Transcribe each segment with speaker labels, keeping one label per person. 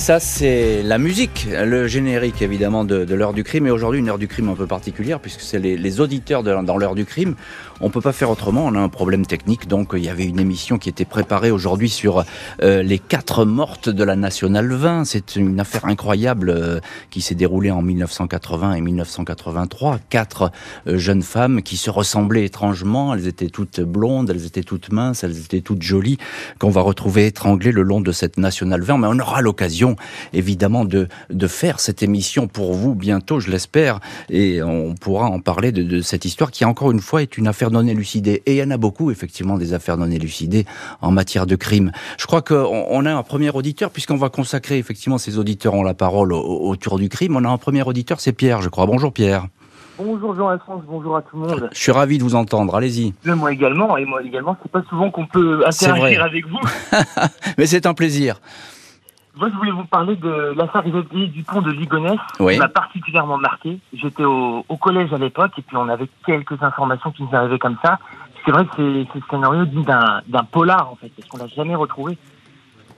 Speaker 1: Ça, c'est la musique, le générique évidemment de, l'heure du crime. Et aujourd'hui, une heure du crime un peu particulière, puisque c'est les, auditeurs dans l'heure du crime. On peut pas faire autrement, on a un problème technique. Donc, il y avait une émission qui était préparée aujourd'hui sur euh, les quatre mortes de la Nationale 20. C'est une affaire incroyable euh, qui s'est déroulée en 1980 et 1983. Quatre euh, jeunes femmes qui se ressemblaient étrangement. Elles étaient toutes blondes, elles étaient toutes minces, elles étaient toutes jolies, qu'on va retrouver étranglées le long de cette Nationale 20. Mais on aura l'occasion évidemment de, de faire cette émission pour vous bientôt, je l'espère, et on pourra en parler de, cette histoire qui encore une fois est une affaire non élucidée. Et il y en a beaucoup effectivement des affaires non élucidées en matière de crime. Je crois qu'on on a un premier auditeur puisqu'on va consacrer effectivement ces auditeurs ont la parole autour du crime. On a un premier auditeur, c'est Pierre, je crois. Bonjour Pierre.
Speaker 2: Bonjour Jean-Alphonse, bonjour à tout le monde.
Speaker 1: Je suis ravi de vous entendre, allez-y.
Speaker 2: Moi également, et moi également, c'est pas souvent qu'on peut interagir avec vous.
Speaker 1: Mais c'est un plaisir.
Speaker 2: Moi, je voulais vous parler de l'affaire du pont de Ligonnès, qui m'a particulièrement marqué. J'étais au, collège à l'époque, et puis on avait quelques informations qui nous arrivaient comme ça. C'est vrai que c'est le scénario d'un polar, en fait, parce qu'on l'a jamais retrouvé.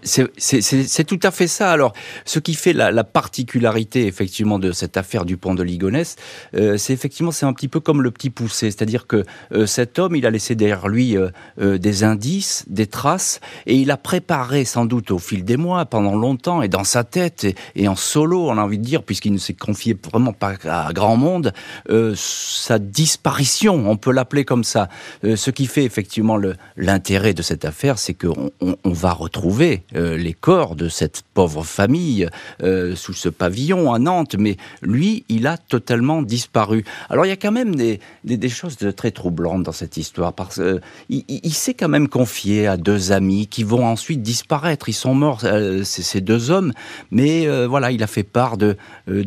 Speaker 1: C'est tout à fait ça. Alors, ce qui fait la, la, particularité effectivement de cette affaire du pont de Ligonnès, euh, c'est effectivement c'est un petit peu comme le petit poussé, c'est-à-dire que euh, cet homme, il a laissé derrière lui euh, euh, des indices, des traces, et il a préparé sans doute au fil des mois, pendant longtemps, et dans sa tête et, et en solo, on a envie de dire, puisqu'il ne s'est confié vraiment pas à grand monde, sa disparition, on peut l'appeler comme ça. ce qui fait effectivement l'intérêt de cette affaire, c'est qu'on on, on va retrouver euh, les corps de cette pauvre famille euh, sous ce pavillon à Nantes, mais lui, il a totalement disparu. Alors il y a quand même des, choses très troublantes dans cette histoire, parce qu'il il, s'est quand même confié à deux amis qui vont ensuite disparaître. Ils sont morts, euh, ces deux hommes, mais voilà, il a fait part de,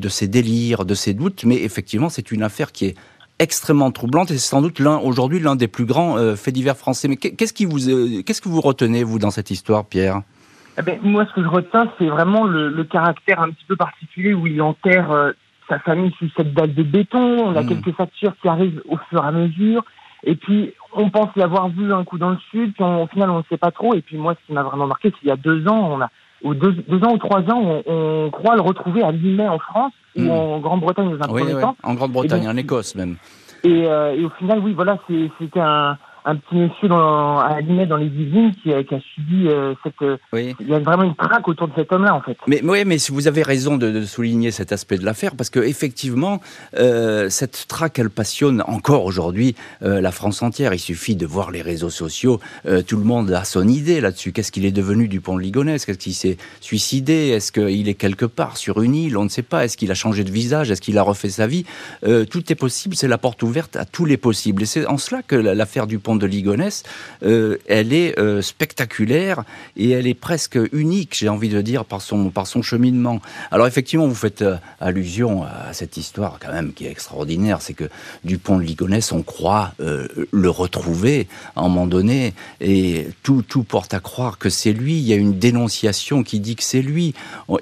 Speaker 1: ses délires, de ses doutes, mais effectivement, c'est une affaire qui est extrêmement troublante et c'est sans doute aujourd'hui l'un des plus grands faits divers français. Mais qu'est-ce qu'est-ce que vous retenez vous dans cette histoire, Pierre?
Speaker 2: Eh ben, moi, ce que je retiens, c'est vraiment le, le, caractère un petit peu particulier où il enterre euh, sa famille sous cette dalle de béton. On a hmm. quelques factures qui arrivent au fur et à mesure. Et puis, on pense l'avoir vu un coup dans le sud, puis au final, on ne sait pas trop. Et puis, moi, ce qui m'a vraiment marqué, c'est qu'il y a deux ans, on a, ou deux, deux ans ou trois ans, on, on croit le retrouver à Limay en France ou hmm. en Grande-Bretagne dans un
Speaker 1: oui,
Speaker 2: premier temps.
Speaker 1: En Grande-Bretagne, en Écosse même.
Speaker 2: Et, euh, et, au final, oui, voilà, c'était un, un petit monsieur dans, à Limay dans les Yvelines qui, qui, a subi euh, cette. Euh, oui. Il y a vraiment une traque autour de cet homme-là, en fait.
Speaker 1: Mais oui, mais vous avez raison de, de souligner cet aspect de l'affaire parce que effectivement, euh, cette traque, elle passionne encore aujourd'hui la France entière. Il suffit de voir les réseaux sociaux. Tout le monde a son idée là-dessus. Qu'est-ce qu'il est devenu du pont de Ligonnès? Qu'est-ce qu'il s'est suicidé? Est-ce qu'il est quelque part sur une île? On ne sait pas. Est-ce qu'il a changé de visage? Est-ce qu'il a refait sa vie? Tout est possible. C'est la porte ouverte à tous les possibles. Et c'est en cela que l'affaire du pont de Ligonesse, euh, elle est euh, spectaculaire et elle est presque unique, j'ai envie de dire, par son, par son cheminement. Alors effectivement, vous faites euh, allusion à cette histoire quand même qui est extraordinaire, c'est que Dupont de Ligonnès, on croit le retrouver à un moment donné et tout, tout porte à croire que c'est lui. Il y a une dénonciation qui dit que c'est lui.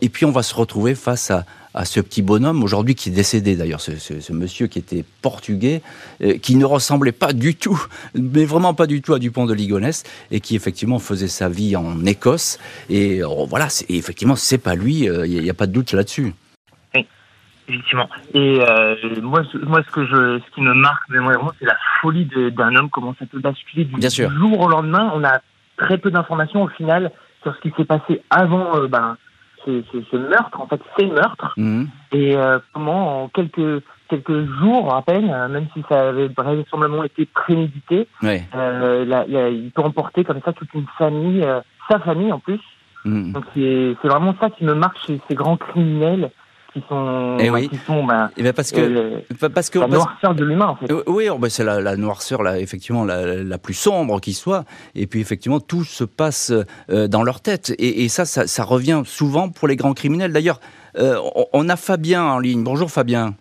Speaker 1: Et puis on va se retrouver face à, à ce petit bonhomme, aujourd'hui qui est décédé d'ailleurs, ce, ce, monsieur qui était portugais, euh, qui ne ressemblait pas du tout, mais vraiment pas du tout à Dupont de Ligonnès, et qui effectivement faisait sa vie en Écosse. Et euh, voilà, effectivement, c'est pas lui, il euh, n'y a, pas de doute là-dessus.
Speaker 2: Oui, effectivement. Et moi, moi, ce que je, ce qui me marque vraiment, c'est la folie d'un homme, comment ça peut basculer du, jour au lendemain. On a très peu d'informations au final sur ce qui s'est passé avant, ben ce, meurtre, en fait, ces meurtres, mhm. et euh, comment en quelques quelques jours à peine, euh, même si ça avait vraisemblablement été prémédité, euh, il peut emporter comme ça toute une famille, sa famille en plus. Mhm. Donc c'est vraiment ça qui me marque chez ces grands criminels qui sont,
Speaker 1: et eh oui.
Speaker 2: qui sont
Speaker 1: bah, et eh ben parce que,
Speaker 2: euh, parce que la noirceur de l'humain en fait.
Speaker 1: Euh, oui, oh, ben c'est la, la, noirceur là, effectivement la, la, plus sombre qui soit. Et puis effectivement tout se passe euh, dans leur tête. Et, et ça, ça, ça, revient souvent pour les grands criminels. D'ailleurs, euh, on, a Fabien en ligne. Bonjour Fabien.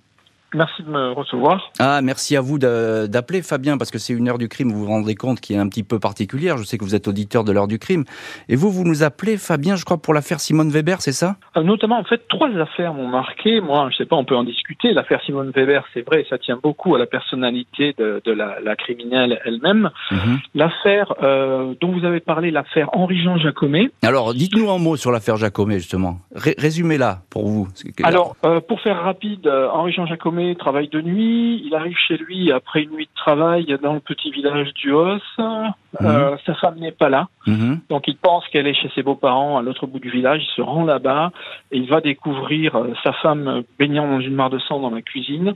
Speaker 3: Merci de me recevoir.
Speaker 1: Ah, merci à vous d'appeler Fabien, parce que c'est une heure du crime, vous vous rendez compte, qui est un petit peu particulière. Je sais que vous êtes auditeur de l'heure du crime. Et vous, vous nous appelez, Fabien, je crois, pour l'affaire Simone Weber, c'est ça?
Speaker 3: Euh, Notamment, en fait, trois affaires m'ont marqué. Moi, je sais pas, on peut en discuter. L'affaire Simone Weber, c'est vrai, ça tient beaucoup à la personnalité de, la, criminelle elle-même. Mhm. L'affaire euh, dont vous avez parlé, l'affaire Henri-Jean Jacomet.
Speaker 1: Alors, dites-nous un mot sur l'affaire Jacomet, justement. Résumez-la pour vous.
Speaker 3: Alors, euh, pour faire rapide, Henri-Jean Jacomet travaille de nuit. Il arrive chez lui après une nuit de travail dans le petit village du Hos. Mhm. Euh, sa femme n'est pas là. Mhm. Donc il pense qu'elle est chez ses beaux-parents à l'autre bout du village. Il se rend là-bas et il va découvrir euh, sa femme baignant dans une mare de sang dans la cuisine.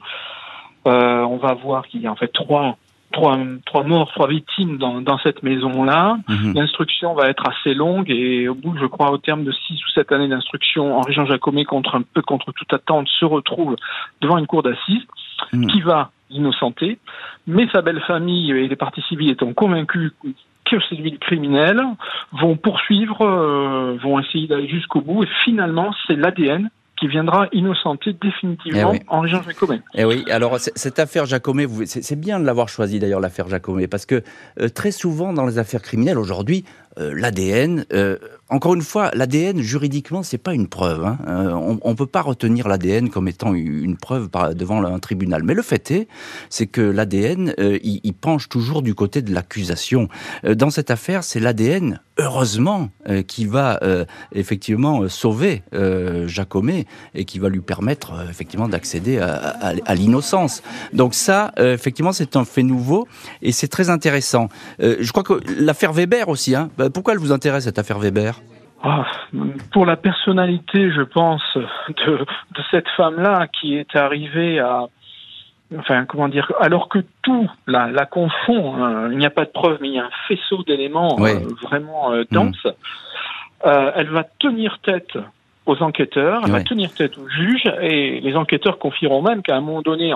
Speaker 3: Euh, on va voir qu'il y a en fait trois trois, trois morts, trois victimes dans, dans cette maison-là. Mhm. L'instruction va être assez longue et au bout, je crois, au terme de six ou sept années d'instruction, Henri-Jean Jacomet, contre un peu contre toute attente, se retrouve devant une cour d'assises mhm. qui va innocenter, mais sa belle famille et les parties civiles étant convaincus que c'est lui le criminel, vont poursuivre, euh, vont essayer d'aller jusqu'au bout, et finalement, c'est l'ADN qui viendra innocenter définitivement eh Jacomet.
Speaker 1: Eh oui, alors cette affaire Jacomet, c'est bien de l'avoir choisi d'ailleurs l'affaire Jacomet, parce que euh, très souvent dans les affaires criminelles aujourd'hui, euh, l'ADN. Euh, encore une fois, l'ADN juridiquement, c'est pas une preuve. Hein. Euh, on, ne peut pas retenir l'ADN comme étant une preuve devant un tribunal. Mais le fait est, c'est que l'ADN, il, penche toujours du côté de l'accusation. dans cette affaire, c'est l'ADN, heureusement, qui va effectivement sauver Jacomet et qui va lui permettre effectivement d'accéder à, l'innocence. Donc ça, effectivement, c'est un fait nouveau et c'est très intéressant. je crois que l'affaire Weber aussi, hein, bah, pourquoi elle vous intéresse cette affaire Weber?
Speaker 3: Ah, pour la personnalité, je pense, de, cette femme-là qui est arrivée à, enfin, comment dire, alors que tout la, la confond, hein, il n'y a pas de preuve, mais il y a un faisceau d'éléments euh, vraiment euh, dense, mm. euh, elle va tenir tête aux enquêteurs, elle va tenir tête aux juges, et les enquêteurs confieront même qu'à un moment donné,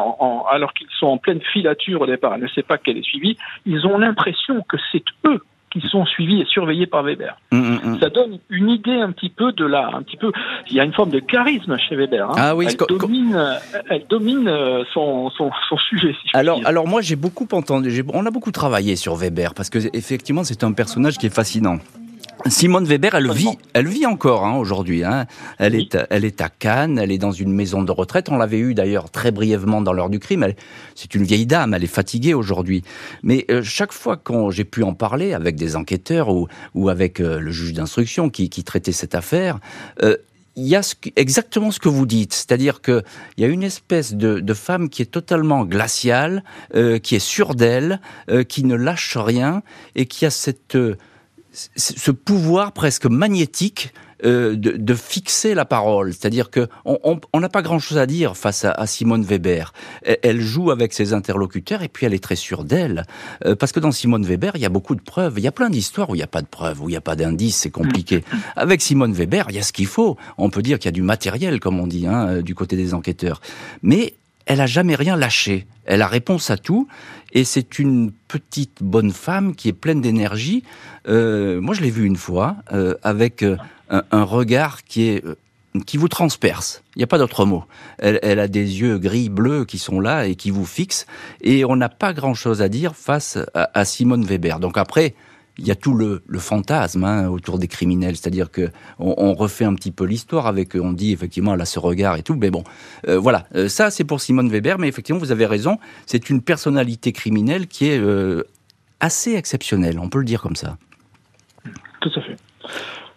Speaker 3: alors qu'ils sont en pleine filature au départ, elle ne sait pas qu'elle est suivie, ils ont l'impression que c'est eux qui sont suivis et surveillés par Weber. Mm, mm, mm. Ça donne une idée un petit peu de la, un petit peu, il y a une forme de charisme chez Weber. Hein. Ah oui, elle domine, elle domine euh, son, son, son sujet.
Speaker 1: Si alors, alors moi j'ai beaucoup entendu, on a beaucoup travaillé sur Weber parce que effectivement c'est un personnage qui est fascinant. Simone Weber, elle vit, elle vit encore hein, aujourd'hui. Hein. Elle, est, elle est à Cannes, elle est dans une maison de retraite. On l'avait eu d'ailleurs très brièvement dans l'heure du crime. C'est une vieille dame, elle est fatiguée aujourd'hui. Mais euh, chaque fois que j'ai pu en parler avec des enquêteurs ou, ou avec euh, le juge d'instruction qui, qui, traitait cette affaire, euh, il y a exactement ce que vous dites, c'est-à-dire qu'il y a une espèce de, de, femme qui est totalement glaciale, qui est sûre d'elle, qui ne lâche rien et qui a cette ce pouvoir presque magnétique euh, de, fixer la parole. C'est-à-dire que on n'a pas grand-chose à dire face à, Simone Weber. Elle, joue avec ses interlocuteurs et puis elle est très sûre d'elle. Euh, parce que dans Simone Weber, il y a beaucoup de preuves. Il y a plein d'histoires où il n'y a pas de preuves, où il n'y a pas d'indices, c'est compliqué. Avec Simone Weber, il y a ce qu'il faut. On peut dire qu'il y a du matériel, comme on dit, hein, euh, du côté des enquêteurs. Mais elle a jamais rien lâché. Elle a réponse à tout, et c'est une petite bonne femme qui est pleine d'énergie. Euh, moi, je l'ai vue une fois euh, avec euh, un, regard qui est qui vous transperce. Il n'y a pas d'autre mot. Elle, a des yeux gris bleus qui sont là et qui vous fixent, et on n'a pas grand-chose à dire face à Simone Weber. Donc après, il y a tout le, fantasme hein, autour des criminels, c'est-à-dire que on, refait un petit peu l'histoire avec, on dit effectivement elle a ce regard et tout, mais bon, euh, voilà, euh, ça c'est pour Simone Weber, mais effectivement vous avez raison, c'est une personnalité criminelle qui est euh, assez exceptionnelle, on peut le dire comme ça.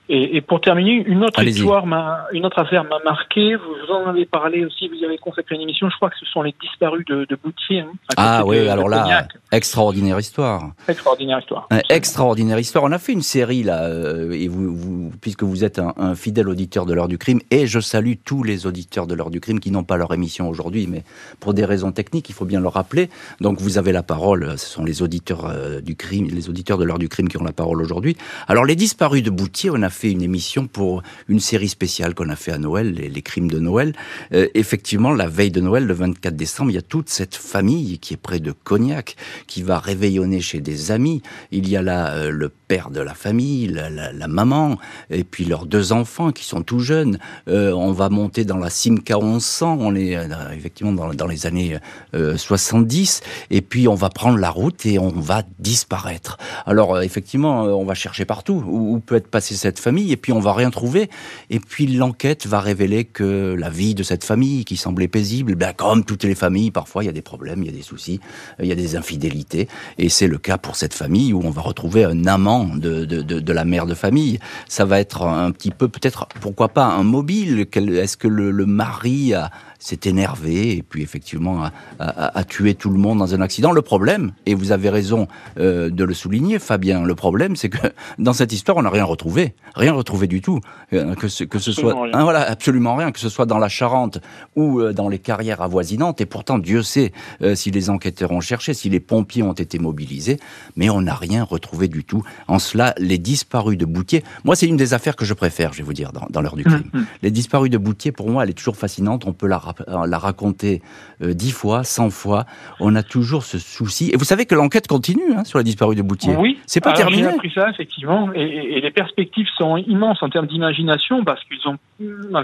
Speaker 3: Et, pour terminer, une autre histoire, une autre affaire m'a marqué. Vous, en avez parlé aussi, vous y avez consacré une émission. Je crois que ce sont les disparus de, de Boutier. Hein,
Speaker 1: ah oui, alors là, extraordinaire histoire.
Speaker 3: Extraordinaire histoire.
Speaker 1: extraordinaire histoire. On a fait une série là, euh, et vous, vous, puisque vous êtes un, fidèle auditeur de l'heure du crime, et je salue tous les auditeurs de l'heure du crime qui n'ont pas leur émission aujourd'hui, mais pour des raisons techniques, il faut bien le rappeler. Donc vous avez la parole. Ce sont les auditeurs euh, du crime, les auditeurs de l'heure du crime qui ont la parole aujourd'hui. Alors les disparus de Boutier, on a fait une émission pour une série spéciale qu'on a fait à Noël, les, crimes de Noël. Euh, effectivement, la veille de Noël, le 24 décembre, il y a toute cette famille qui est près de Cognac, qui va réveillonner chez des amis. Il y a là euh, le de la famille, la, maman, et puis leurs deux enfants qui sont tout jeunes. on va monter dans la Simca 1100, on est effectivement dans, les années 70, et puis on va prendre la route et on va disparaître. Alors effectivement, on va chercher partout où, où peut être passée cette famille, et puis on va rien trouver. Et puis l'enquête va révéler que la vie de cette famille, qui semblait paisible, ben, comme toutes les familles, parfois il y a des problèmes, il y a des soucis, il y a des infidélités. Et c'est le cas pour cette famille où on va retrouver un amant de, de, de, la mère de famille. Ça va être un petit peu, peut-être, pourquoi pas, un mobile? Est-ce que le, le mari a s'est énervé et puis effectivement a, tué tout le monde dans un accident. Le problème, et vous avez raison euh, de le souligner, Fabien, le problème, c'est que dans cette histoire, on n'a rien retrouvé, rien retrouvé du tout, euh, que ce, que ce soit, hein, voilà, absolument rien, que ce soit dans la Charente ou euh, dans les carrières avoisinantes. Et pourtant, Dieu sait si les enquêteurs ont cherché, si les pompiers ont été mobilisés, mais on n'a rien retrouvé du tout. En cela, les disparus de Boutier, moi, c'est une des affaires que je préfère, je vais vous dire, dans, dans l'heure du crime. Mmh, mmh. Les disparus de Boutier, pour moi, elle est toujours fascinante. On peut la l'a raconté euh, dix fois, cent fois. On a toujours ce souci. Et vous savez que l'enquête continue hein, sur la disparue de Boutier.
Speaker 3: Oui.
Speaker 1: C'est pas terminé.
Speaker 3: J'ai appris ça effectivement, et, les perspectives sont immenses en termes d'imagination parce qu'ils ont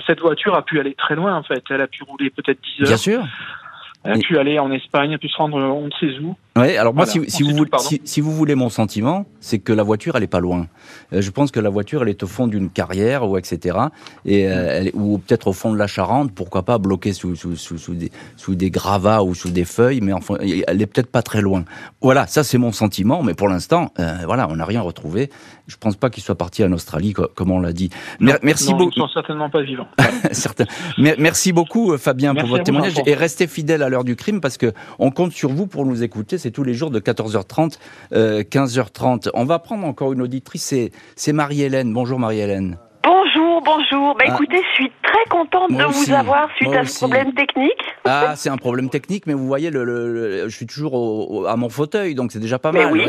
Speaker 3: cette voiture a pu aller très loin en fait. Elle a pu rouler peut-être 10 heures.
Speaker 1: Bien sûr.
Speaker 3: A pu aller en Espagne, pu se rendre on ne sait où?
Speaker 1: Oui, alors moi, si, vous voulez, si, vous voulez mon sentiment, c'est que la voiture, elle est pas loin. Euh, je pense que la voiture, elle est au fond d'une carrière ou etc. Et euh, elle, ou peut-être au fond de la Charente, pourquoi pas bloquée sous, sous, sous, sous, des, sous des gravats ou sous des feuilles, mais enfin, elle est peut-être pas très loin. Voilà, ça c'est mon sentiment, mais pour l'instant, euh, voilà, on n'a rien retrouvé. Je pense pas qu'il soit parti en Australie, comme on l'a dit.
Speaker 3: merci beaucoup. Ils sont certainement pas vivants.
Speaker 1: Merci beaucoup, Fabien, pour votre témoignage et restez fidèle à l'heure du crime parce que on compte sur vous pour nous écouter tous les jours de 14h30, 15h30. Euh, On va prendre encore une auditrice, c'est Marie-Hélène. Bonjour Marie-Hélène.
Speaker 4: Bonjour, bonjour. Bah, écoutez, je suis très contente de vous avoir suite à ce problème technique.
Speaker 1: Ah, c'est un problème technique, mais vous voyez, le, je suis toujours à mon fauteuil, donc c'est déjà pas
Speaker 4: mais
Speaker 1: mal.
Speaker 4: Oui.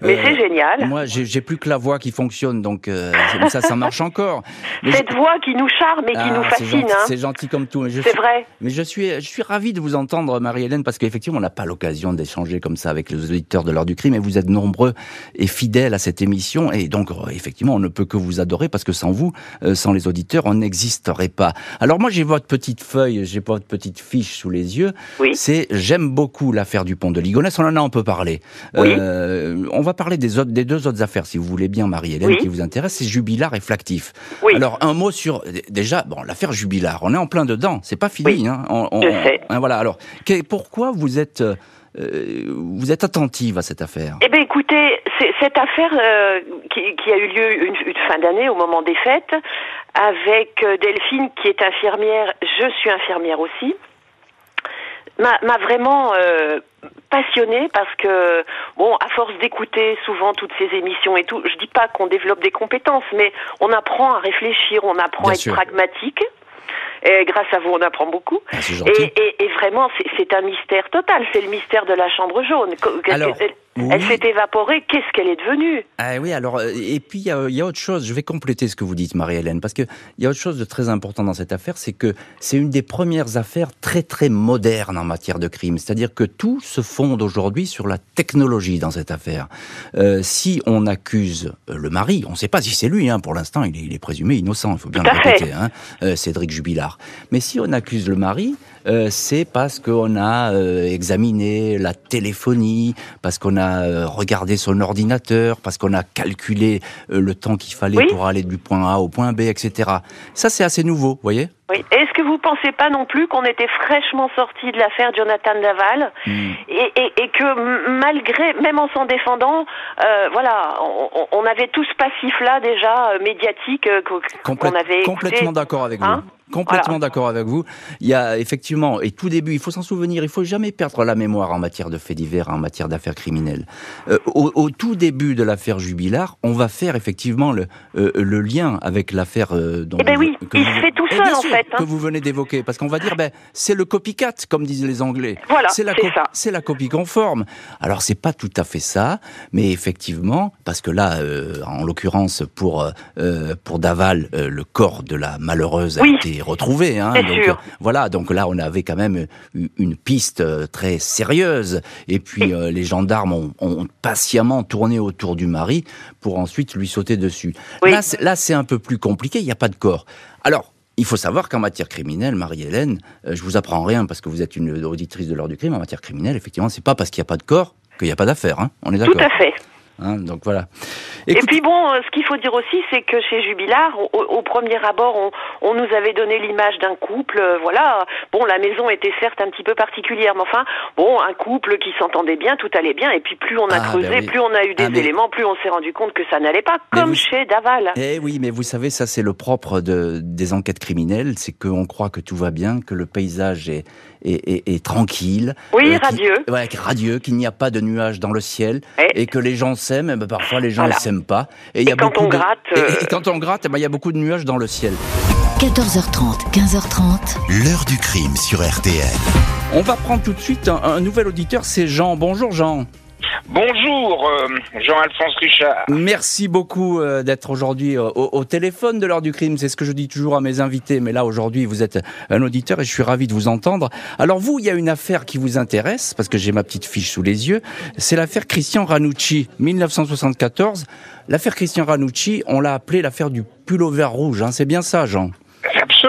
Speaker 4: Mais c'est euh, génial.
Speaker 1: Moi, j'ai plus que la voix qui fonctionne, donc euh, ça, ça marche encore.
Speaker 4: Cette voix qui nous charme et qui ah, nous fascine.
Speaker 1: Hein. C'est gentil, comme tout.
Speaker 4: C'est vrai.
Speaker 1: Mais je suis, je suis ravi de vous entendre, Marie-Hélène, parce qu'effectivement, on n'a pas l'occasion d'échanger comme ça avec les auditeurs de l'heure du crime, et vous êtes nombreux et fidèles à cette émission, et donc effectivement, on ne peut que vous adorer, parce que sans vous, sans les auditeurs, on n'existerait pas. Alors moi, j'ai votre petite feuille, j'ai votre petite fiche sous les yeux.
Speaker 4: Oui.
Speaker 1: C'est j'aime beaucoup l'affaire du pont de Ligonnès. On en a un peu parlé.
Speaker 4: Oui.
Speaker 1: Euh, on va parler des autres, des deux autres affaires, si vous voulez bien, Marie-Hélène, qui vous intéresse. C'est Jubilard et Flactif.
Speaker 4: Oui.
Speaker 1: Alors un mot sur déjà, bon, l'affaire Jubilard. On est en plein dedans. C'est pas fini. Hein.
Speaker 4: Je sais.
Speaker 1: Hein, voilà. Alors, pourquoi vous êtes euh, vous êtes attentive à cette affaire?
Speaker 4: Eh bien, écoutez, cette affaire euh, qui, a eu lieu une, une fin d'année au moment des fêtes, avec euh, Delphine qui est infirmière, je suis infirmière aussi, m'a vraiment euh, passionnée parce que bon à force d'écouter souvent toutes ces émissions et tout je dis pas qu'on développe des compétences mais on apprend à réfléchir on apprend à être pragmatique et grâce à vous, on apprend beaucoup.
Speaker 1: Ah,
Speaker 4: et, vraiment, c'est un mystère total. C'est le mystère de la chambre jaune.
Speaker 1: Alors,
Speaker 4: elle s'est évaporée. Qu'est-ce qu'elle est devenue?
Speaker 1: Ah oui, alors euh, et puis il y, a, autre chose. Je vais compléter ce que vous dites, Marie-Hélène, parce que il y a autre chose de très important dans cette affaire, c'est que c'est une des premières affaires très très modernes en matière de crime. C'est-à-dire que tout se fonde aujourd'hui sur la technologie dans cette affaire. Euh, si on accuse euh, le mari, on ne sait pas si c'est lui. Hein, pour l'instant, il, est, présumé innocent. Il faut bien le répéter, hein, Cédric Jubilard. Mais si on accuse le mari, c'est parce qu'on a examiné la téléphonie, parce qu'on a euh, regardé son ordinateur, parce qu'on a calculé euh, le temps qu'il fallait pour aller du point A au point B, etc. Ça, c'est assez nouveau, vous voyez?
Speaker 4: Oui. Est-ce que vous pensez pas non plus qu'on était fraîchement sorti de l'affaire Jonathan Laval hmm. et, que malgré, même en s'en défendant, euh, voilà, on, avait tout ce passif-là déjà médiatique qu'on avait.
Speaker 1: Complètement d'accord avec vous. Hein? Complètement d'accord avec vous. Il y a effectivement, et tout début, il faut s'en souvenir, il faut jamais perdre la mémoire en matière de faits divers, en matière d'affaires criminelles. Euh, au, tout début de l'affaire Jubilard, on va faire effectivement le, euh, le lien avec l'affaire
Speaker 4: euh, dont. Eh ben oui, il se fait tout eh seul en fait.
Speaker 1: Hein. Que vous venez d'évoquer, parce qu'on va dire, ben c'est le copycat, comme disent les Anglais.
Speaker 4: Voilà,
Speaker 1: c'est la, la copie conforme. Alors c'est pas tout à fait ça, mais effectivement, parce que là, en l'occurrence pour pour Daval, le corps de la malheureuse a été été retrouvé. Hein, donc, voilà, donc là, on avait quand même une piste très sérieuse. Et puis, les gendarmes ont, ont, patiemment tourné autour du mari pour ensuite lui sauter dessus. Là, c'est un peu plus compliqué, il n'y a pas de corps. Alors, il faut savoir qu'en matière criminelle, Marie-Hélène, je vous apprends rien parce que vous êtes une auditrice de l'heure du crime. En matière criminelle, effectivement, c'est pas parce qu'il n'y a pas de corps qu'il n'y a pas d'affaire. Hein. On est d'accord.
Speaker 4: Tout à fait.
Speaker 1: Hein, donc voilà.
Speaker 4: Et puis bon, euh, ce qu'il faut dire aussi, c'est que chez Jubilard, au, premier abord, on, on, nous avait donné l'image d'un couple. Euh, voilà. Bon, la maison était certes un petit peu particulière, mais enfin, bon, un couple qui s'entendait bien, tout allait bien. Et puis plus on a ah, creusé, ben plus on a eu des ah, éléments, plus on s'est rendu compte que ça n'allait pas, comme chez Daval.
Speaker 1: Eh oui, mais vous savez, ça c'est le propre de, des enquêtes criminelles, c'est qu'on croit que tout va bien, que le paysage est, est, tranquille.
Speaker 4: Oui, euh, radieux.
Speaker 1: ouais, radieux, qu'il n'y a pas de nuages dans le ciel et, que les gens s'aiment. Eh ben, parfois, les gens ne s'aiment pas.
Speaker 4: Et, il y a quand beaucoup on gratte,
Speaker 1: et, euh, quand on gratte, eh ben, il y a beaucoup de nuages dans le ciel.
Speaker 5: 14h30, 15h30.
Speaker 6: L'heure du crime sur RTL.
Speaker 1: On va prendre tout de suite un nouvel auditeur, c'est Jean. Bonjour Jean.
Speaker 7: Bonjour, euh, Jean-Alphonse Richard.
Speaker 1: Merci beaucoup euh, d'être aujourd'hui euh, au, téléphone de l'heure du crime. C'est ce que je dis toujours à mes invités, mais là aujourd'hui vous êtes un auditeur et je suis ravi de vous entendre. Alors vous, il y a une affaire qui vous intéresse parce que j'ai ma petite fiche sous les yeux. C'est l'affaire Christian Ranucci, 1974. L'affaire Christian Ranucci, on l'a appelée l'affaire du pull au vert rouge. Hein. C'est bien ça, Jean?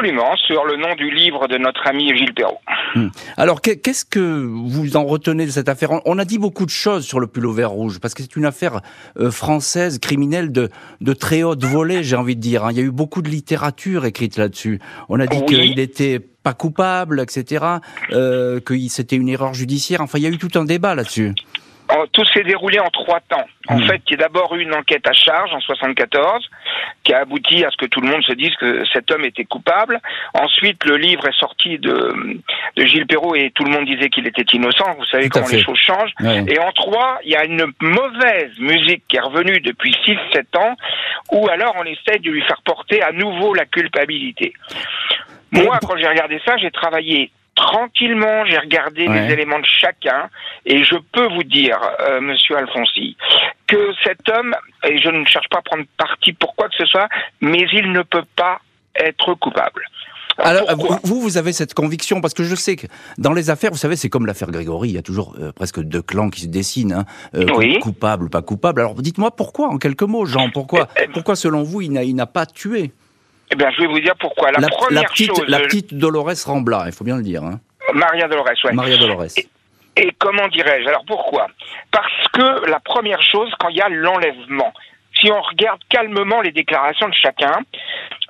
Speaker 7: Absolument, sur le nom du livre de notre ami Gilles Perrault.
Speaker 1: Hmm. Alors, qu'est-ce que vous en retenez de cette affaire? On a dit beaucoup de choses sur le pull au vert rouge, parce que c'est une affaire euh, française, criminelle, de, de très haute volée, j'ai envie de dire. Hein. Il y a eu beaucoup de littérature écrite là-dessus. On a dit qu'il était pas coupable, etc., euh, que c'était une erreur judiciaire. Enfin, il y a eu tout un débat là-dessus
Speaker 7: tout s'est déroulé en trois temps. En hmm. fait, il y a d'abord eu une enquête à charge en 74 qui a abouti à ce que tout le monde se dise que cet homme était coupable. Ensuite, le livre est sorti de, de Gilles Perrault et tout le monde disait qu'il était innocent. Vous savez comment les choses changent. Et en trois, il y a une mauvaise musique qui est revenue depuis 6-7 ans où alors on essaie de lui faire porter à nouveau la culpabilité. Moi, quand j'ai regardé ça, j'ai travaillé tranquillement, j'ai regardé les éléments de chacun et je peux vous dire, euh, Monsieur Alfonsi, que cet homme, et je ne cherche pas à prendre parti pour quoi que ce soit, mais il ne peut pas être coupable.
Speaker 1: Alors, vous, vous avez cette conviction parce que je sais que dans les affaires, vous savez, c'est comme l'affaire Grégory, il y a toujours euh, presque deux clans qui se dessinent, hein, euh, coupable ou pas coupable. Alors, dites-moi pourquoi, en quelques mots, Jean, pourquoi, eh, eh, pourquoi selon vous, il n'a pas tué
Speaker 7: eh bien, je vais vous dire pourquoi.
Speaker 1: La, première petite, chose, la petite Dolores Rambla, il faut bien le dire. Hein.
Speaker 7: Maria Dolores, oui.
Speaker 1: Maria Dolores.
Speaker 7: Et, comment dirais-je? Alors pourquoi? Parce que la première chose, quand il y a l'enlèvement, si on regarde calmement les déclarations de chacun,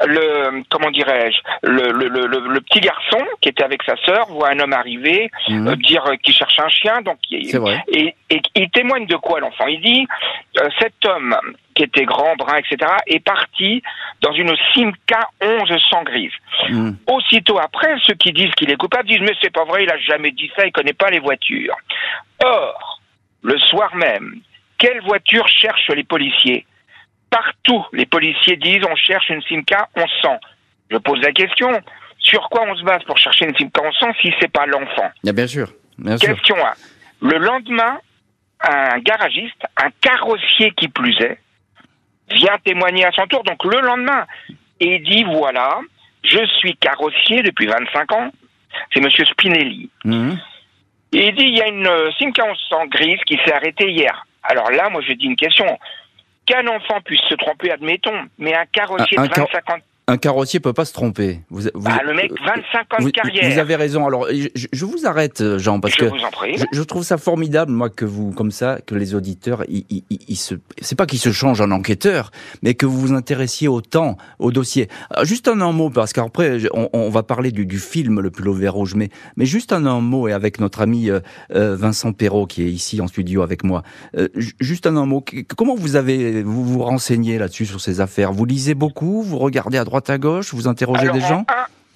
Speaker 7: le comment dirais-je, le, le, le, le, petit garçon qui était avec sa sœur voit un homme arriver, mhm. euh, dire qu'il cherche un chien, donc
Speaker 1: vrai.
Speaker 7: Et, et, il témoigne de quoi l'enfant? Il dit euh, cet homme qui était grand, brun, etc., est parti dans une Simca 1100 grise. Mhm. Aussitôt après, ceux qui disent qu'il est coupable disent mais c'est pas vrai, il a jamais dit ça, il connaît pas les voitures. Or, le soir même, quelle voiture cherchent les policiers? Partout, les policiers disent on cherche une Simca 1100. Je pose la question, sur quoi on se base pour chercher une Simca 1100 si c'est pas l'enfant?
Speaker 1: Bien sûr. Bien
Speaker 7: question 1. Le lendemain, un garagiste, un carrossier qui plus est, vient témoigner à son tour, donc le lendemain, et dit voilà, je suis carrossier depuis 25 ans, c'est Monsieur Spinelli. Mhm. Et il dit il y a une Simca 1100 grise qui s'est arrêtée hier. Alors là, moi je dis une question qu'un enfant puisse se tromper, admettons, mais un carrossier de 25 ans
Speaker 1: un carrossier peut pas se tromper.
Speaker 7: Vous, ah, le mec, 25 ans de carrière.
Speaker 1: Vous avez raison. Alors, je, vous arrête, Jean, parce
Speaker 7: je
Speaker 1: que
Speaker 7: vous en prie.
Speaker 1: Je, trouve ça formidable, moi, que vous, comme ça, que les auditeurs, ils, se, c'est pas qu'ils se changent en enquêteurs, mais que vous vous intéressiez autant au dossier. Euh, juste un, mot, parce qu'après, on, va parler du, du, film Le Pull au vert rouge, mais, mais juste un, un mot, et avec notre ami euh, euh, Vincent Perrault, qui est ici en studio avec moi. juste un, un mot. Comment vous avez, vous vous renseignez là-dessus sur ces affaires? Vous lisez beaucoup, vous regardez à droite? Droite à gauche Vous interrogez des gens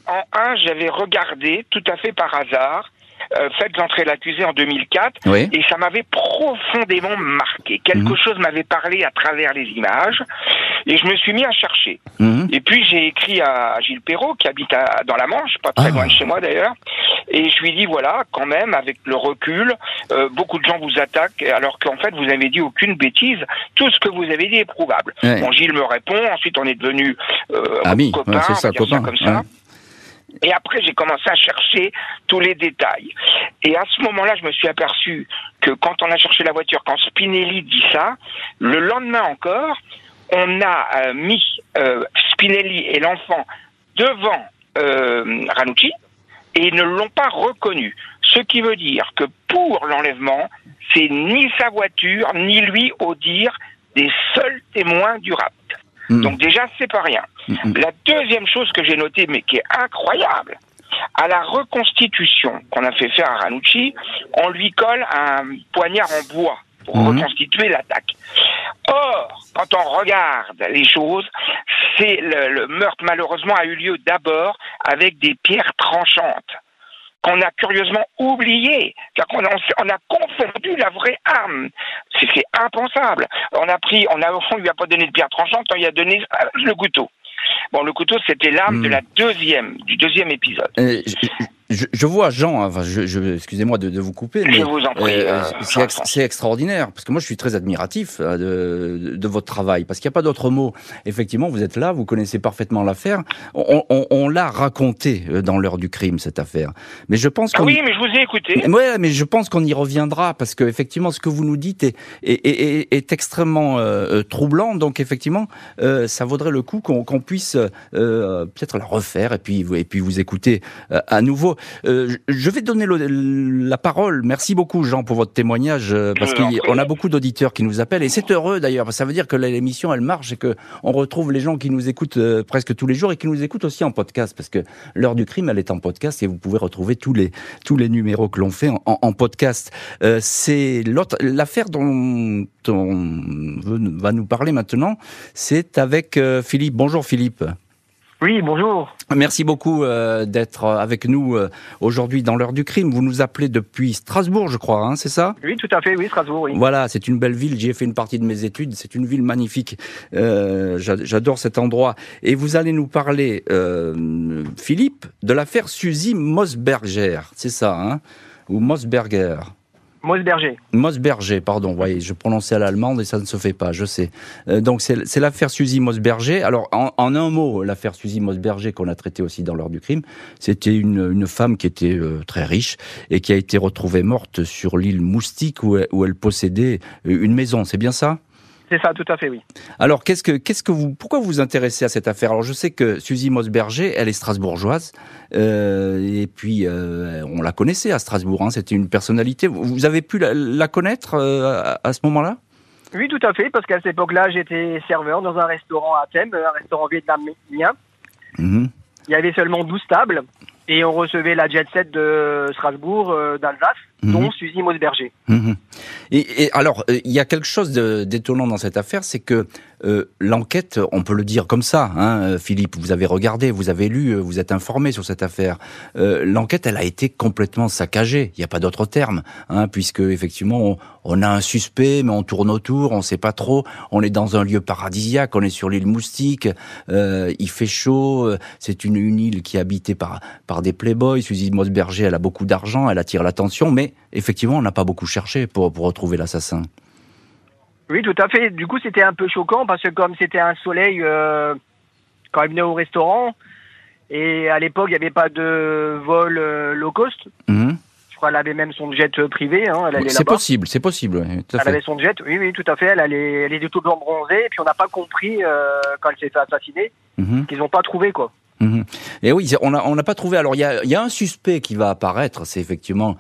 Speaker 7: En un, j'avais regardé tout à fait par hasard. Euh, faites entrer l'accusé en 2004 et ça m'avait profondément marqué. Quelque mhm. chose m'avait parlé à travers les images et je me suis mis à chercher. Mhm. Et puis j'ai écrit à Gilles Perrault qui habite dans la Manche, pas très ah. loin de chez moi d'ailleurs, et je lui dis voilà, quand même, avec le recul, euh, beaucoup de gens vous attaquent alors qu'en fait vous avez dit aucune bêtise. Tout ce que vous avez dit est prouvable. Bon, Gilles me répond. Ensuite, on est devenu euh, copains,
Speaker 1: c'est ça,
Speaker 7: copain, comme ça. Et après, j'ai commencé à chercher tous les détails. Et à ce moment-là, je me suis aperçu que quand on a cherché la voiture, quand Spinelli dit ça, le lendemain encore, on a euh, mis euh, Spinelli et l'enfant devant euh, Ranucci et ils ne l'ont pas reconnu. Ce qui veut dire que pour l'enlèvement, c'est ni sa voiture, ni lui au dire des seuls témoins du rapt. Hmm. Donc déjà, c'est pas rien. Hmm. La deuxième chose que j'ai notée, mais qui est incroyable, à la reconstitution qu'on a fait faire à Ranucci, on lui colle un poignard en bois pour hmm. reconstituer l'attaque. Or, quand on regarde les choses, c'est le, le meurtre malheureusement a eu lieu d'abord avec des pierres tranchantes qu'on a curieusement oublié, car on a, on a confondu la vraie arme. C'est impensable. On a pris, on a, on lui a pas donné de pierre tranchante, on lui a donné euh, le couteau. Bon, le couteau, c'était l'arme de hmm. la deuxième, du deuxième épisode.
Speaker 1: Euh, je, vois Jean, enfin, je, excusez-moi de, vous couper, mais
Speaker 7: euh,
Speaker 1: euh, c'est extraordinaire parce que moi je suis très admiratif de, de, votre travail parce qu'il n'y a pas d'autre mot. Effectivement, vous êtes là, vous connaissez parfaitement l'affaire. On, on, on l'a raconté dans l'heure du crime cette affaire, mais je pense
Speaker 7: ah oui, mais je vous ai écouté.
Speaker 1: Ouais, mais je pense qu'on y reviendra parce que effectivement, ce que vous nous dites est est, est, est extrêmement troublant. Donc effectivement, ça vaudrait le coup qu'on puisse peut-être la refaire et puis et puis vous écouter à nouveau. Euh, je vais donner la parole. Merci beaucoup, Jean, pour votre témoignage, euh, parce qu'on a beaucoup d'auditeurs qui nous appellent, et c'est heureux d'ailleurs. Ça veut dire que l'émission, elle marche et que on retrouve les gens qui nous écoutent euh, presque tous les jours et qui nous écoutent aussi en podcast, parce que l'heure du crime, elle est en podcast et vous pouvez retrouver tous les tous les numéros que l'on fait en, podcast. c'est l'autre l'affaire dont on va nous parler maintenant. C'est avec Philippe. Bonjour, Philippe.
Speaker 6: Oui, bonjour.
Speaker 1: Merci beaucoup euh, d'être avec nous euh, aujourd'hui dans l'heure du crime. Vous nous appelez depuis Strasbourg, je crois, hein, c'est ça?
Speaker 6: Oui, tout à fait, oui, Strasbourg, oui.
Speaker 1: Voilà, c'est une belle ville, j'y ai fait une partie de mes études, c'est une ville magnifique. Euh, J'adore cet endroit. Et vous allez nous parler, euh, Philippe, de l'affaire Suzy Mosberger, c'est ça, hein? Ou Mosberger
Speaker 6: Mosberger.
Speaker 1: Mosberger, pardon. Voyez, je prononçais à l'allemande et ça ne se fait pas, je sais. Euh, donc c'est l'affaire Suzy Mosberger. Alors en, un mot, l'affaire Suzy Mosberger qu'on a traitée aussi dans l'heure du crime, c'était une, femme qui était euh, très riche et qui a été retrouvée morte sur l'île Moustique où où elle possédait une maison. C'est bien ça?
Speaker 6: C'est ça, tout à fait, oui.
Speaker 1: Alors, qu'est-ce que, qu'est-ce que vous, pourquoi vous vous intéressez à cette affaire? Alors, je sais que Suzy Mosberger, elle est strasbourgeoise, euh, et puis euh, on la connaissait à Strasbourg. Hein, c'était une personnalité. Vous avez pu la, connaître euh, à, ce moment-là?
Speaker 6: Oui, tout à fait, parce qu'à cette époque-là, j'étais serveur dans un restaurant à Thème, un restaurant vietnamien. Mmh. Il y avait seulement 12 tables, et on recevait la jet set de Strasbourg, d'Alsace. Dont Suzy Mosberger.
Speaker 1: Mmh. Et, alors, euh, il y a quelque chose d'étonnant dans cette affaire, c'est que euh, l'enquête, on peut le dire comme ça, hein, euh, Philippe, vous avez regardé, vous avez lu, vous êtes informé sur cette affaire. l'enquête, elle a été complètement saccagée. Il n'y a pas d'autre terme, hein, puisque effectivement, on, a un suspect, mais on tourne autour, on ne sait pas trop. On est dans un lieu paradisiaque, on est sur l'île Moustique, il fait chaud. C'est une, une, île qui est habitée par par des playboys. Suzy Mosberger, elle a beaucoup d'argent, elle attire l'attention, mais effectivement, on n'a pas beaucoup cherché pour, pour retrouver l'assassin.
Speaker 6: Oui, tout à fait. Du coup, c'était un peu choquant parce que comme c'était un soleil euh, quand elle venait au restaurant, et à l'époque, il n'y avait pas de vol euh, low cost. Mhm. Je crois qu'elle avait même son jet privé. Hein,
Speaker 1: c'est possible, c'est possible.
Speaker 6: elle avait son jet, oui, oui, tout à fait. Elle, allait, elle est tout blanc bronzé, et puis on n'a pas compris euh, quand elle s'est fait assassiner mhm. qu'ils n'ont pas trouvé quoi.
Speaker 1: Mhm. Et oui, on n'a on pas trouvé. Alors il y a, y a, un suspect qui va apparaître, c'est effectivement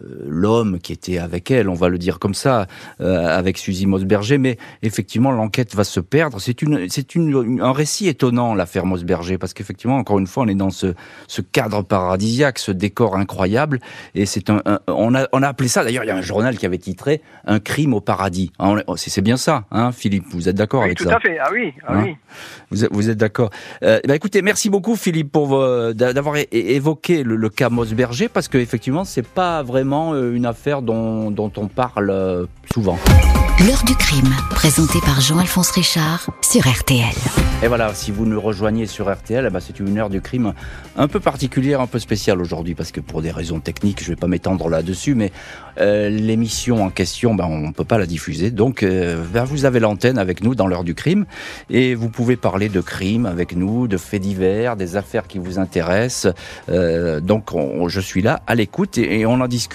Speaker 1: l'homme qui était avec elle, on va le dire comme ça, euh, avec Suzy Mosberger, mais effectivement l'enquête va se perdre. C'est une, c'est une, un récit étonnant l'affaire Mosberger parce qu'effectivement encore une fois on est dans ce, ce cadre paradisiaque, ce décor incroyable, et c'est un, on a, on a appelé ça d'ailleurs il y a un journal qui avait titré un crime au paradis. C'est bien ça, hein, Philippe, vous êtes d'accord avec
Speaker 6: ça
Speaker 1: Tout
Speaker 6: à fait, ah oui, ah hein oui.
Speaker 1: Vous êtes, vous êtes d'accord. Euh, bah écoutez, merci beaucoup Philippe pour d'avoir évoqué le, le cas Mosberger parce que effectivement c'est pas vrai vraiment une affaire dont, dont on parle souvent.
Speaker 5: L'heure du crime, présenté par Jean-Alphonse Richard sur RTL.
Speaker 1: Et voilà, si vous nous rejoignez sur RTL, eh ben, c'est une heure du crime un peu particulière, un peu spéciale aujourd'hui, parce que pour des raisons techniques, je ne vais pas m'étendre là-dessus, mais euh, l'émission en question, ben, on ne peut pas la diffuser. Donc, euh, ben, vous avez l'antenne avec nous dans l'heure du crime, et vous pouvez parler de crime avec nous, de faits divers, des affaires qui vous intéressent. Euh, donc, je suis là à l'écoute et, on en discute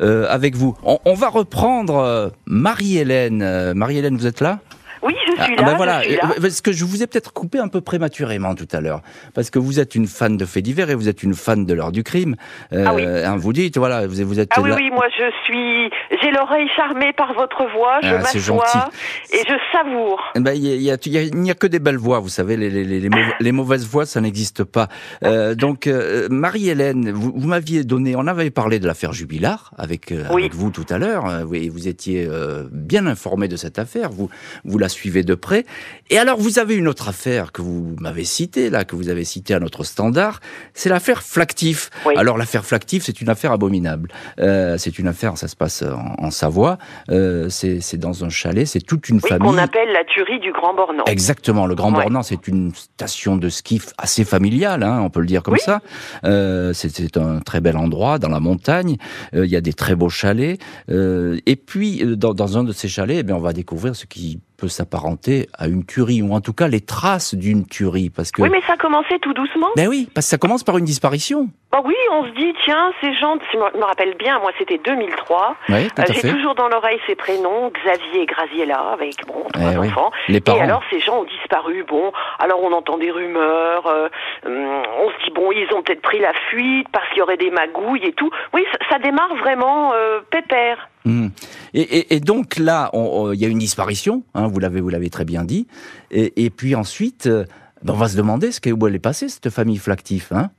Speaker 1: avec vous. On, va reprendre Marie-Hélène. Marie-Hélène, vous êtes là?
Speaker 4: Oui, suis ah, là.
Speaker 1: ben voilà, parce que je vous ai peut-être coupé un peu prématurément tout à l'heure, parce que vous êtes une fan de faits divers et vous êtes une fan de l'heure du crime.
Speaker 4: Euh, ah oui.
Speaker 1: Hein, vous dites, voilà, vous, vous êtes.
Speaker 4: Ah oui, oui, moi je suis, j'ai l'oreille charmée par votre voix, je ah, m'assois et je savoure.
Speaker 1: Ben, il a, n'y a, que des belles voix, vous savez, les, les, les, les mauvaises voix, ça n'existe pas. Euh, donc, euh, Marie-Hélène, vous, vous m'aviez donné, on avait parlé de l'affaire Jubilard avec, euh, avec vous tout à l'heure. Vous, vous étiez bien informé de cette affaire, vous, vous la suivez de près. Et alors, vous avez une autre affaire que vous m'avez citée, là, que vous avez citée à notre standard, c'est l'affaire Flactif. Alors, l'affaire Flactif, c'est une affaire abominable. Euh, c'est une affaire, ça se passe en, Savoie, euh, c'est dans un chalet, c'est toute une famille.
Speaker 4: qu'on appelle la tuerie du Grand Bornand.
Speaker 1: Exactement, le Grand Bornand, c'est une station de ski assez familiale, hein, on peut le dire comme ça. Euh, c'est un très bel endroit, dans la montagne, il y a des très beaux chalets. et puis, dans, dans, un de ces chalets, eh bien, on va découvrir ce qui peut s'apparenter à une tuerie, ou en tout cas les traces d'une tuerie. Parce que...
Speaker 4: Oui, mais ça a commencé tout doucement.
Speaker 1: Ben oui, parce que ça commence par une disparition.
Speaker 4: Bah oui, on se dit, tiens, ces gens, je me rappelle bien, moi c'était 2003.
Speaker 1: Oui, euh,
Speaker 4: J'ai toujours dans l'oreille ces prénoms, Xavier et Graziella, avec bon, trois eh enfants. Les parents. Et alors ces gens ont disparu. Bon, alors on entend des rumeurs, euh, hum, on se dit, bon, ils ont peut-être pris la fuite parce qu'il y aurait des magouilles et tout. Oui, ça, démarre vraiment euh, pépère.
Speaker 1: Hmm. Et, donc là, il y a une disparition, hein, vous l'avez, vous l'avez très bien dit. Et, puis ensuite, euh, ben, on va se demander ce où elle est passée cette famille Flactif, hein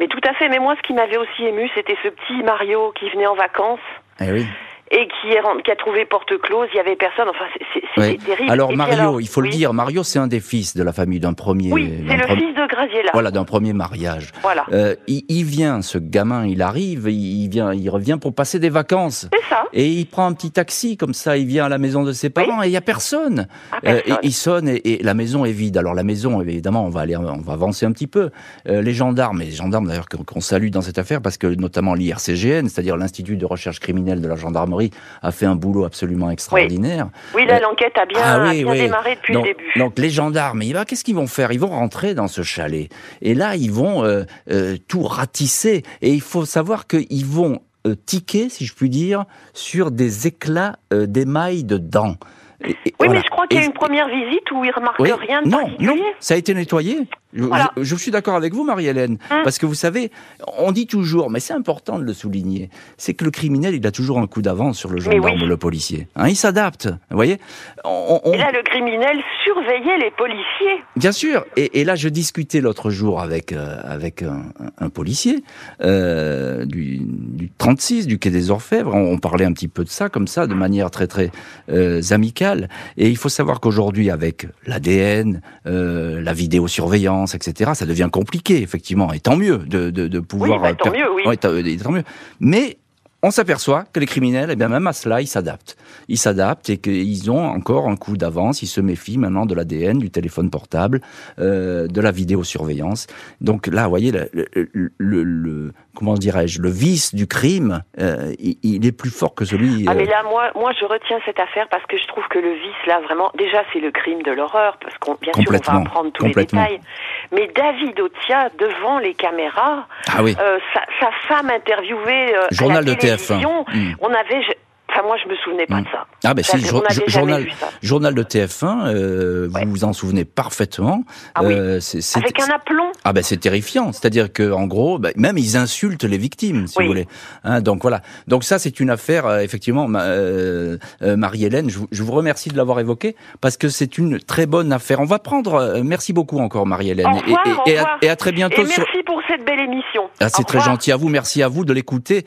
Speaker 4: Mais tout à fait. Mais moi, ce qui m'avait aussi ému, c'était ce petit Mario qui venait en vacances.
Speaker 1: Eh oui
Speaker 4: et qui, est, qui a trouvé porte close, il y avait personne. Enfin, c'est terrible.
Speaker 1: Alors Mario, il faut le dire, Mario, c'est un des fils de la famille d'un premier.
Speaker 4: Oui, c'est le fils de Graziella.
Speaker 1: Voilà, d'un premier mariage.
Speaker 4: Voilà.
Speaker 1: Euh, il, vient, ce gamin, il arrive, il vient, il revient pour passer des vacances.
Speaker 4: C'est ça.
Speaker 1: Et il prend un petit taxi comme ça, il vient à la maison de ses parents et il y a personne.
Speaker 4: Ah, euh,
Speaker 1: et il sonne et, la maison est vide. Alors la maison, évidemment, on va aller, on va avancer un petit peu. Euh, les gendarmes, et les gendarmes d'ailleurs qu'on salue dans cette affaire parce que notamment l'IRCGN, c'est-à-dire l'Institut de recherche criminelle de la gendarmerie, a fait un boulot absolument extraordinaire.
Speaker 4: Oui, là, euh, l'enquête a bien, ah démarré depuis
Speaker 1: le
Speaker 4: début.
Speaker 1: Donc, les gendarmes, qu'est-ce qu'ils vont faire? Ils vont rentrer dans ce chalet. Et là, ils vont euh, euh, tout ratisser. Et il faut savoir qu'ils vont tiquer, si je puis dire, sur des éclats d'émail de dents.
Speaker 4: Oui, mais je crois qu'il y a une première visite où il remarque rien de
Speaker 1: non, Non, ça a été nettoyé. Je, suis d'accord avec vous, Marie-Hélène, hein parce que vous savez, on dit toujours, mais c'est important de le souligner, c'est que le criminel, il a toujours un coup d'avance sur le gendarme ou le policier. Hein, il s'adapte, vous voyez
Speaker 4: Et là, le criminel surveillait les policiers.
Speaker 1: Bien sûr. Et, là, je discutais l'autre jour avec euh, avec un, policier euh, du, du, 36, du quai des Orfèvres. On, parlait un petit peu de ça, comme ça, de manière très très euh, amicale. Et il faut savoir qu'aujourd'hui, avec l'ADN, la vidéosurveillance, etc., ça devient compliqué, effectivement, et tant mieux de, de, pouvoir...
Speaker 4: Oui, bah, tant mieux, oui.
Speaker 1: tant mieux. Mais on s'aperçoit que les criminels, eh bien même à cela, ils s'adaptent. Ils s'adaptent et qu'ils ont encore un coup d'avance. Ils se méfient maintenant de l'ADN, du téléphone portable, euh, de la vidéosurveillance. Donc là, vous voyez, le, le, comment dirais-je, le vice du crime, euh, il, est plus fort que celui.
Speaker 4: Ah mais euh, là, moi, moi, je retiens cette affaire parce que je trouve que le vice, là, vraiment, déjà, c'est le crime de l'horreur, parce qu'on, bien sûr, on va apprendre tous les détails. Mais David Otia, devant les caméras,
Speaker 1: ah oui.
Speaker 4: sa, femme interviewée.
Speaker 1: Journal de
Speaker 4: Hmm. On avait, Enfin, moi, je me souvenais pas de ça.
Speaker 1: Ah, ben, si, journal, journal de TF1, euh, vous vous en souvenez parfaitement.
Speaker 4: Ah, oui. Euh, Avec un aplomb.
Speaker 1: Ah, ben, c'est terrifiant. C'est-à-dire que, en gros, ben, même ils insultent les victimes, si vous voulez. Hein, donc, voilà. Donc, ça, c'est une affaire, euh, effectivement, euh, Marie-Hélène, je, je, vous remercie de l'avoir évoqué parce que c'est une très bonne affaire. On va prendre, merci beaucoup encore, Marie-Hélène.
Speaker 4: Et,
Speaker 1: et, et, à, très bientôt.
Speaker 4: Et merci pour cette belle émission.
Speaker 1: Ah, c'est très gentil à vous. Merci à vous de l'écouter.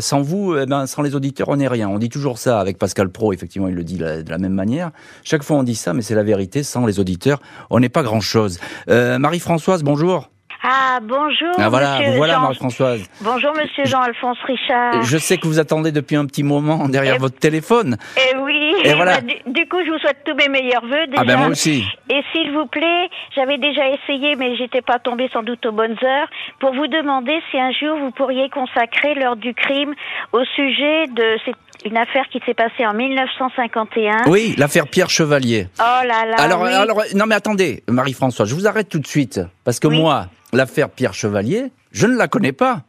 Speaker 1: sans vous, eh ben, sans les auditeurs, on n'est rien. On dit toujours ça avec Pascal Pro, effectivement, il le dit de la même manière. Chaque fois on dit ça, mais c'est la vérité. Sans les auditeurs, on n'est pas grand-chose. Euh, Marie-Françoise, bonjour.
Speaker 8: Ah, bonjour.
Speaker 1: Ah, voilà, voilà Marie-Françoise.
Speaker 8: Bonjour, monsieur Jean-Alphonse Richard.
Speaker 1: Je sais que vous attendez depuis un petit moment derrière votre téléphone.
Speaker 8: Eh oui. Et voilà. Du, coup, je vous souhaite tous mes meilleurs voeux déjà.
Speaker 1: Ah ben moi aussi.
Speaker 8: Et s'il vous plaît, j'avais déjà essayé, mais j'étais pas tombée sans doute aux bonnes heures, pour vous demander si un jour vous pourriez consacrer l'heure du crime au sujet de cette une affaire qui s'est passée en 1951.
Speaker 1: Oui, l'affaire Pierre Chevalier.
Speaker 8: Oh là là.
Speaker 1: Alors, alors non mais attendez, Marie-Françoise, je vous arrête tout de suite parce que moi, l'affaire Pierre Chevalier, je ne la connais pas.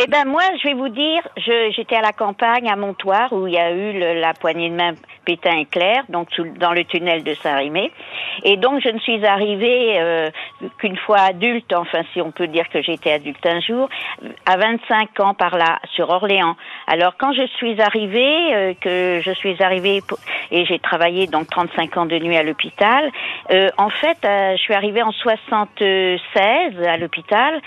Speaker 8: Eh ben moi, je vais vous dire, j'étais à la campagne à Montoire où il y a eu la poignée de main Pétain Clair, donc dans le tunnel de Saint-Rémy. Et donc je ne suis arrivée euh, qu'une fois adulte, enfin si on peut dire que j'étais adulte un jour, à 25 ans par là, sur Orléans. Alors quand je suis arrivée, euh, que je suis arrivée et j'ai travaillé donc 35 ans de nuit à l'hôpital, euh, en fait je suis arrivée en 76 à l'hôpital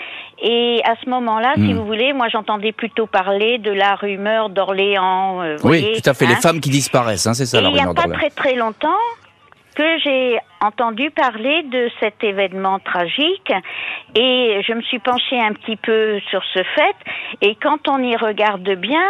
Speaker 8: et à ce moment-là, si hmm. vous voulez, moi j'entendais plutôt parler de la rumeur d'Orléans.
Speaker 1: oui, tout à fait, les hein. femmes qui disparaissent, hein, c'est ça.
Speaker 8: Et il n'y a pas très très longtemps, que j'ai entendu parler de cet événement tragique et je me suis penchée un petit peu sur ce fait et quand on y regarde bien,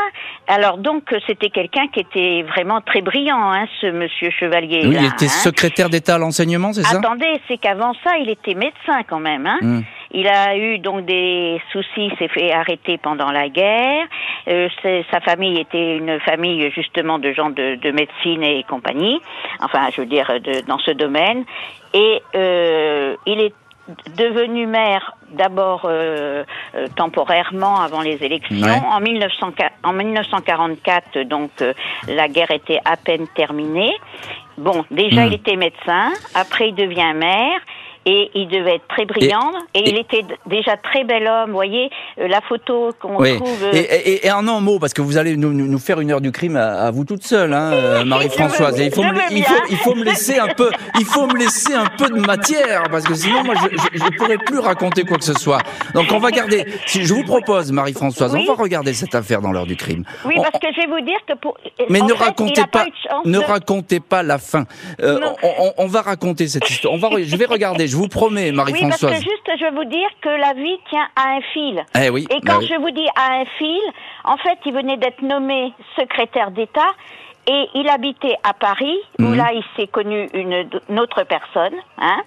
Speaker 8: alors donc c'était quelqu'un qui était vraiment très brillant, hein, ce monsieur Chevalier.
Speaker 1: Oui, il était
Speaker 8: hein.
Speaker 1: secrétaire d'État à l'enseignement, c'est ça?
Speaker 8: Attendez, c'est qu'avant ça, il était médecin quand même. Hein. Hmm. Il a eu donc des soucis, s'est fait arrêter pendant la guerre. Euh, sa famille était une famille justement de gens de, de médecine et compagnie. Enfin, je veux dire, de, dans ce domaine. Et euh, il est devenu maire d'abord euh, euh, temporairement avant les élections. En, 1944, donc la guerre était à peine terminée. Bon, déjà hmm. il était médecin, après il devient maire et il devait être très brillant et, il était déjà très bel homme. Vous voyez euh, la photo qu'on trouve.
Speaker 1: Euh, et, et, en un mot, parce que vous allez nous, nous faire une heure du crime à, vous toute seule, hein, euh, Marie-Françoise. Il faut, me, il, faut, il faut me laisser un peu, il faut me laisser un peu de matière parce que sinon moi je, je, pourrais plus raconter quoi que ce soit. Donc on va garder. Si je vous propose, Marie-Françoise, on va regarder cette affaire dans l'heure du crime.
Speaker 8: Oui, parce que je vais vous dire que pour.
Speaker 1: Mais ne racontez pas, ne racontez pas la fin. on, on, on, va raconter cette histoire. On va, je vais regarder. Je vous promets, Marie-Françoise.
Speaker 8: Oui, parce que juste, je vais vous dire que la vie tient à un fil.
Speaker 1: Eh oui,
Speaker 8: Et quand bah je vous dis à un fil, en fait, il venait d'être nommé secrétaire d'État et il habitait à Paris, où mhm. là, il s'est connu une, autre personne, hein.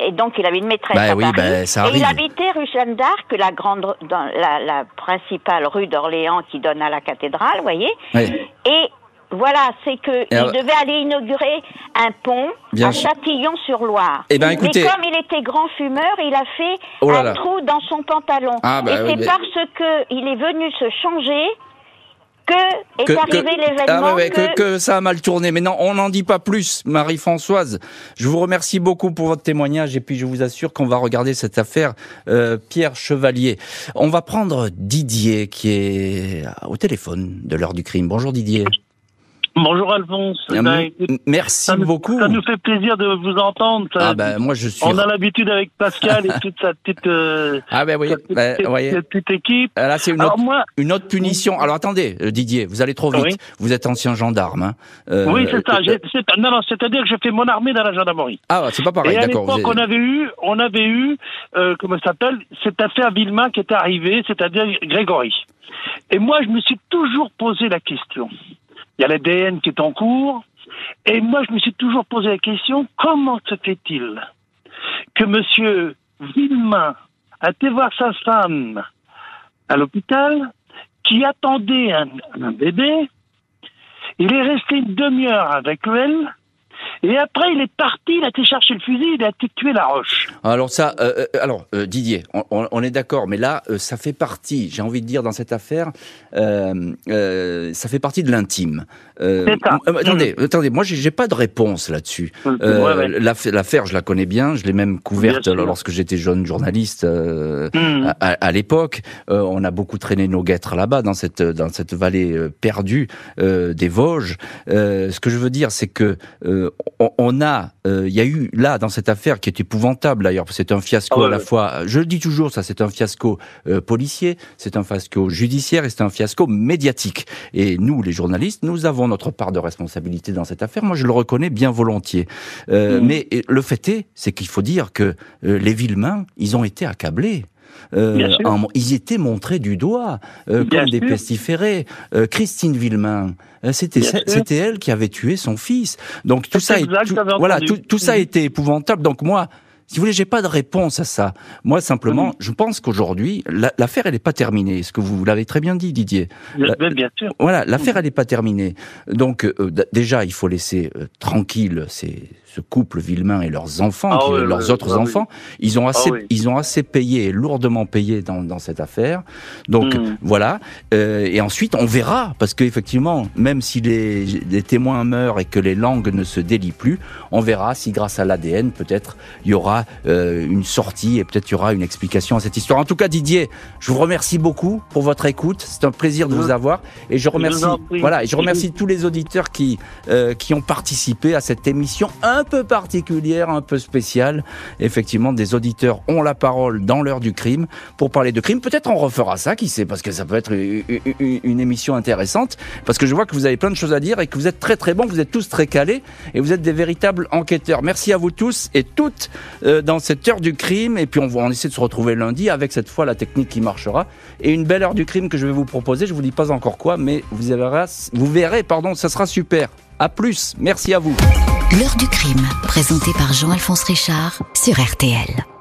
Speaker 8: Et donc, il avait une maîtresse
Speaker 1: bah
Speaker 8: à
Speaker 1: oui,
Speaker 8: Paris.
Speaker 1: Bah,
Speaker 8: et il habitait rue Jeanne d'Arc, la grande, dans la, la, principale rue d'Orléans qui donne à la cathédrale, vous voyez. Et voilà, c'est que il devait aller inaugurer un pont à Châtillon-sur-Loire.
Speaker 1: Eh ben, écoutez...
Speaker 8: Mais comme il était grand fumeur, il a fait oh un trou dans son pantalon. Ah, bah Et c'est parce que il est venu se changer que, est arrivé l'événement.
Speaker 1: Ah que... que... ça a mal tourné. Mais non, on n'en dit pas plus, Marie-Françoise. Je vous remercie beaucoup pour votre témoignage et puis je vous assure qu'on va regarder cette affaire euh, Pierre Chevalier. On va prendre Didier qui est au téléphone de l'heure du crime. Bonjour Didier.
Speaker 9: Bonjour Alphonse.
Speaker 1: Ben, merci beaucoup.
Speaker 9: Ça nous fait plaisir de vous entendre.
Speaker 1: Ah ben moi je suis.
Speaker 9: On a l'habitude avec Pascal et toute sa petite. Euh,
Speaker 1: ah ben oui,
Speaker 9: ben, petite, équipe.
Speaker 1: Ah, là c'est une, une, autre punition. Alors attendez, euh, Didier, vous allez trop vite. Vous êtes ancien gendarme. Hein.
Speaker 9: Euh, oui c'est ça. non non, c'est-à-dire que j'ai fait mon armée dans la gendarmerie.
Speaker 1: Ah c'est pas pareil, d'accord.
Speaker 9: À l'époque on avait eu, on avait eu, comment ça s'appelle, cette affaire Villemain qui était arrivée, c'est-à-dire Grégory. Et moi je me suis toujours posé la question il y a l'ADN qui est en cours. Et moi, je me suis toujours posé la question, comment se fait-il que M. Villemain a été voir sa femme à l'hôpital, qui attendait un, un, bébé, il est resté une demi-heure avec elle, et après, il est parti, il a été chercher le fusil, il a été tuer la roche.
Speaker 1: Alors ça, euh, euh alors euh, Didier, on, on est d'accord, mais là, euh, ça fait partie, j'ai envie de dire dans cette affaire, euh, ça fait partie de l'intime. attendez, mmh. attendez, moi j'ai pas de réponse là-dessus. Mmh. L'affaire, je la connais bien, je l'ai même couverte lorsque j'étais jeune journaliste mmh. à, à l'époque. on a beaucoup traîné nos guêtres là-bas, dans cette dans cette vallée perdue des Vosges. ce que je veux dire, c'est que on, a, euh, il y a eu là dans cette affaire qui est épouvantable, d'ailleurs. C'est un fiasco ah à la fois. Je le dis toujours, ça, c'est un fiasco euh, policier, c'est un fiasco judiciaire et c'est un fiasco médiatique. Et nous, les journalistes, nous avons notre part de responsabilité dans cette affaire. Moi, je le reconnais bien volontiers. Euh, mmh. Mais le fait est, c'est qu'il faut dire que euh, les Villemains, ils ont été accablés. Euh, ils étaient montrés du doigt euh, comme des pestiférés. Euh, Christine Villemain, c'était c'était elle qui avait tué son fils. Donc tout ça, voilà, tout, tout ça a été épouvantable. Donc moi, si vous voulez, j'ai pas de réponse à ça. Moi, simplement, je pense qu'aujourd'hui, l'affaire, elle n'est pas terminée. Ce que vous l'avez très bien dit, Didier.
Speaker 9: bien sûr.
Speaker 1: Voilà, l'affaire, elle n'est pas terminée. Donc, euh, déjà, il faut laisser euh, tranquille ces, ce couple Villemain et leurs enfants, ah leurs autres enfants. Ils ont ah assez, ils ont assez payé, lourdement payé dans, dans cette affaire. Donc, hmm. voilà. Euh, et ensuite, on verra, parce qu'effectivement, même si les, les témoins meurent et que les langues ne se délient plus, on verra si, grâce à l'ADN, peut-être, il y aura euh, une sortie et peut-être il y aura une explication à cette histoire. En tout cas, Didier, je vous remercie beaucoup pour votre écoute. C'est un plaisir de vous avoir et je remercie, voilà, et je remercie tous les auditeurs qui euh, qui ont participé à cette émission un peu particulière, un peu spéciale. Effectivement, des auditeurs ont la parole dans l'heure du crime pour parler de crime. Peut-être on refera ça, qui sait, parce que ça peut être une, émission intéressante. Parce que je vois que vous avez plein de choses à dire et que vous êtes très très bons, vous êtes tous très calés et vous êtes des véritables enquêteurs. Merci à vous tous et toutes euh, dans cette heure du crime. Et puis on va en essayer de se retrouver lundi avec cette fois la technique qui marchera. Et une belle heure du crime que je vais vous proposer. Je vous dis pas encore quoi, mais vous verrez, vous verrez pardon, ça sera super. À plus. Merci à vous.
Speaker 5: L'heure du crime, présentée par Jean-Alphonse Richard sur RTL.